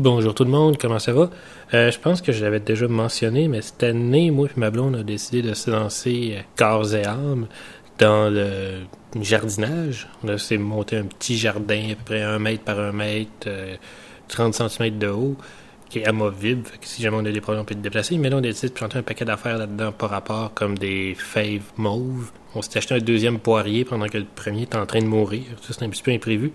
Bonjour tout le monde, comment ça va? Euh, je pense que je l'avais déjà mentionné, mais cette année, moi et ma blonde, on a décidé de se lancer euh, corps et âme dans le jardinage. On de monter un petit jardin, à peu près un mètre par un mètre, 30 euh, cm de haut, qui est amovible. Que si jamais on a des problèmes, on peut le déplacer. Mais là, on a décidé de planter un paquet d'affaires là-dedans par rapport, comme des fèves mauves. On s'est acheté un deuxième poirier pendant que le premier était en train de mourir. Ça, c'est un petit peu imprévu.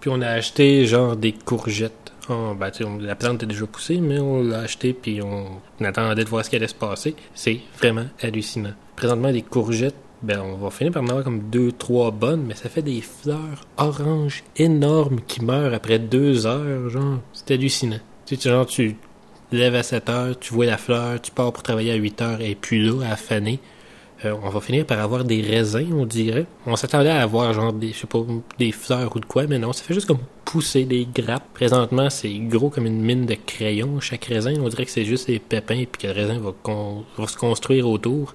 Puis on a acheté genre des courgettes Oh, la plante était déjà poussée, mais on l'a acheté puis on, attendait de voir ce qui allait se passer. C'est vraiment hallucinant. Présentement, des courgettes, ben, on va finir par en avoir comme deux, trois bonnes, mais ça fait des fleurs oranges énormes qui meurent après deux heures, genre. C'est hallucinant. Tu sais, genre, tu lèves à 7 heures, tu vois la fleur, tu pars pour travailler à 8 heures, et puis là, à faner. Euh, on va finir par avoir des raisins, on dirait. On s'attendait à avoir genre des, je sais pas, des fleurs ou de quoi, mais non, ça fait juste comme pousser des grappes. Présentement, c'est gros comme une mine de crayons, chaque raisin. On dirait que c'est juste des pépins puis que le raisin va, se construire autour.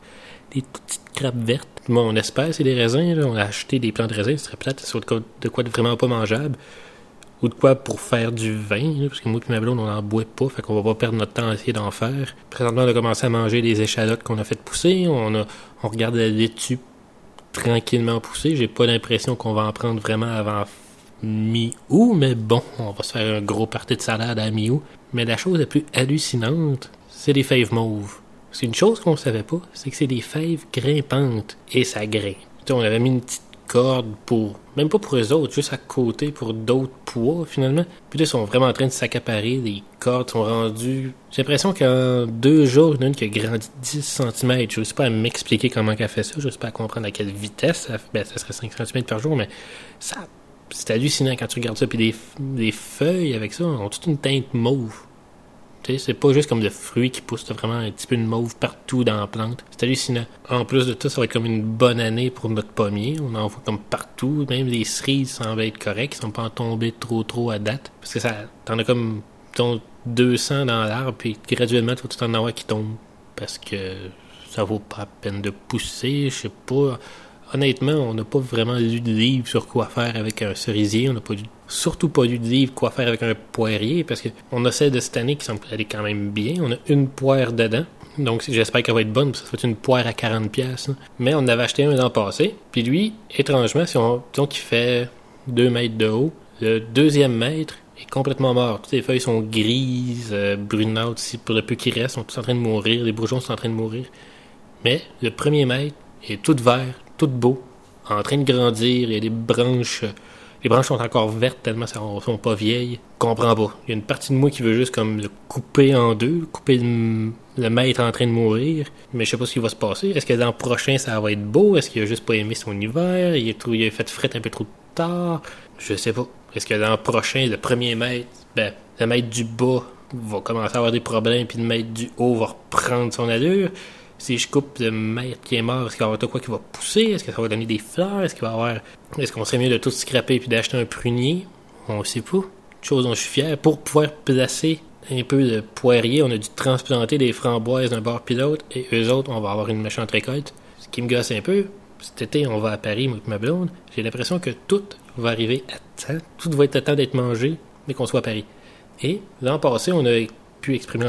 Des petites grappes vertes. Bon, on espère c'est des raisins. On a acheté des plants de raisins. Ce serait peut-être de quoi de vraiment pas mangeable ou de quoi pour faire du vin, parce que moi et ma blonde, on n'en boit pas, fait qu'on va pas perdre notre temps à essayer d'en faire. Présentement, on a commencé à manger des échalotes qu'on a fait pousser, on a regarde la laitue tranquillement pousser. J'ai pas l'impression qu'on va en prendre vraiment avant mi-août, mais bon, on va se faire un gros party de salade à mi-août. Mais la chose la plus hallucinante, c'est les fèves mauves. C'est une chose qu'on savait pas, c'est que c'est des fèves grimpantes, et ça grimpe. on avait mis une petite corde pour, même pas pour eux autres, juste à côté pour d'autres poids finalement. Puis là, ils sont vraiment en train de s'accaparer. Les cordes sont rendues. J'ai l'impression qu'en deux jours, il y en a une qui a grandi 10 cm. Je sais pas à m'expliquer comment elle fait ça. Je sais pas à comprendre à quelle vitesse. Ça, ben, ça serait 5 cm par jour, mais ça, c'est hallucinant quand tu regardes ça. Puis les, les feuilles avec ça ont toute une teinte mauve. C'est pas juste comme de fruits qui poussent, vraiment un petit peu de mauve partout dans la plante. C'est hallucinant. En plus de tout, ça va être comme une bonne année pour notre pommier. On en voit comme partout. Même les cerises semblent être correctes. Ils sont pas en tombés trop trop à date. Parce que ça, t'en as comme, 200 dans l'arbre, puis graduellement, tu vas tout en avoir qui tombent. Parce que ça vaut pas la peine de pousser, je sais pas. Honnêtement, on n'a pas vraiment lu de livre sur quoi faire avec un cerisier. On n'a pas surtout pas lu de livre quoi faire avec un poirier parce qu'on a celle de cette année qui semble aller quand même bien. On a une poire dedans. Donc j'espère qu'elle va être bonne, parce que ça fait une poire à 40 pièces. Mais on avait acheté un l'an passé. Puis lui, étrangement, si on disons qu'il fait 2 mètres de haut, le deuxième mètre est complètement mort. Toutes les feuilles sont grises, euh, brunâtres, pour le peu qui reste, sont tous en train de mourir, les bourgeons sont en train de mourir. Mais le premier mètre est tout vert, tout beau, en train de grandir, il y a des branches les branches sont encore vertes tellement elles sont pas vieilles. Je comprends pas. Il y a une partie de moi qui veut juste comme le couper en deux, couper le, maître en train de mourir. Mais je sais pas ce qui va se passer. Est-ce que l'an prochain ça va être beau? Est-ce qu'il a juste pas aimé son hiver? Il a, il a fait fret un peu trop tard? Je sais pas. Est-ce que l'an prochain, le premier maître, ben, le maître du bas va commencer à avoir des problèmes puis le maître du haut va reprendre son allure? Si je coupe le maître qui est mort, est-ce qu'il va y avoir quoi qui va pousser? Est-ce que ça va donner des fleurs? Est-ce qu'il va y avoir. Est-ce qu'on serait mieux de tout scraper puis d'acheter un prunier? On sait pas. Chose dont je suis fier. Pour pouvoir placer un peu de poirier, on a dû transplanter des framboises d'un bord pilote et eux autres, on va avoir une méchante récolte. Ce qui me gosse un peu. Cet été, on va à Paris, moi ma blonde. J'ai l'impression que tout va arriver à temps. Tout va être à temps d'être mangé, mais qu'on soit à Paris. Et l'an passé, on a pu exprimer,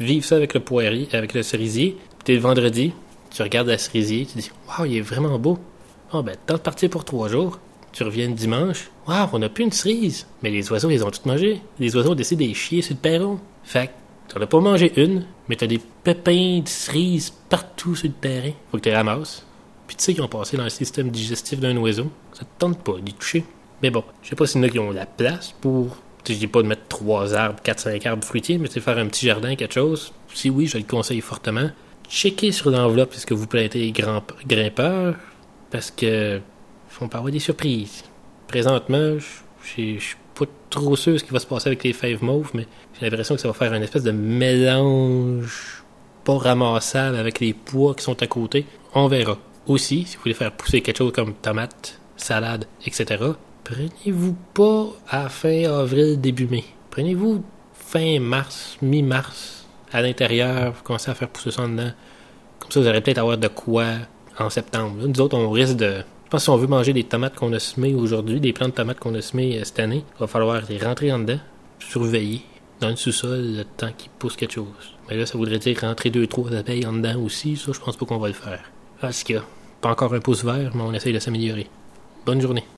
vivre ça avec le poirier, avec le cerisier le vendredi, tu regardes la cerisier, tu dis Waouh, il est vraiment beau. Oh, ben, temps de partir pour trois jours. Tu reviens dimanche. Waouh, on n'a plus une cerise. Mais les oiseaux, ils ont tout mangé. Les oiseaux ont décidé de chier sur le perron. Fait que, t'en as pas mangé une, mais t'as des pépins de cerises partout sur le terrain. Faut que tu les ramasses. Puis tu sais qu'ils ont passé dans le système digestif d'un oiseau. Ça te tente pas d'y toucher. Mais bon, je sais pas s'il y en a qui ont la place pour. Je dis pas de mettre trois arbres, quatre, cinq arbres fruitiers, mais tu faire un petit jardin, quelque chose. Si oui, je le conseille fortement checker sur l'enveloppe est-ce que vous prêtez grimpeur? Parce que font pas avoir des surprises. Présentement, je suis pas trop sûr ce qui va se passer avec les fèves mauves, mais j'ai l'impression que ça va faire une espèce de mélange pas ramassable avec les pois qui sont à côté. On verra. Aussi, si vous voulez faire pousser quelque chose comme tomate, salade, etc., prenez-vous pas à fin avril, début mai. Prenez-vous fin mars, mi-mars, à l'intérieur, vous commencez à faire pousser ça en dedans. Comme ça, vous allez peut-être avoir de quoi en septembre. nous autres, on risque de. Je pense que si on veut manger des tomates qu'on a semées aujourd'hui, des plantes de tomates qu'on a semées euh, cette année, il va falloir les rentrer en dedans, surveiller, dans le sous-sol le temps qu'il pousse quelque chose. Mais là, ça voudrait dire rentrer deux, trois abeilles en dedans aussi. Ça, je pense pas qu'on va le faire. Parce que, pas encore un pouce vert, mais on essaye de s'améliorer. Bonne journée.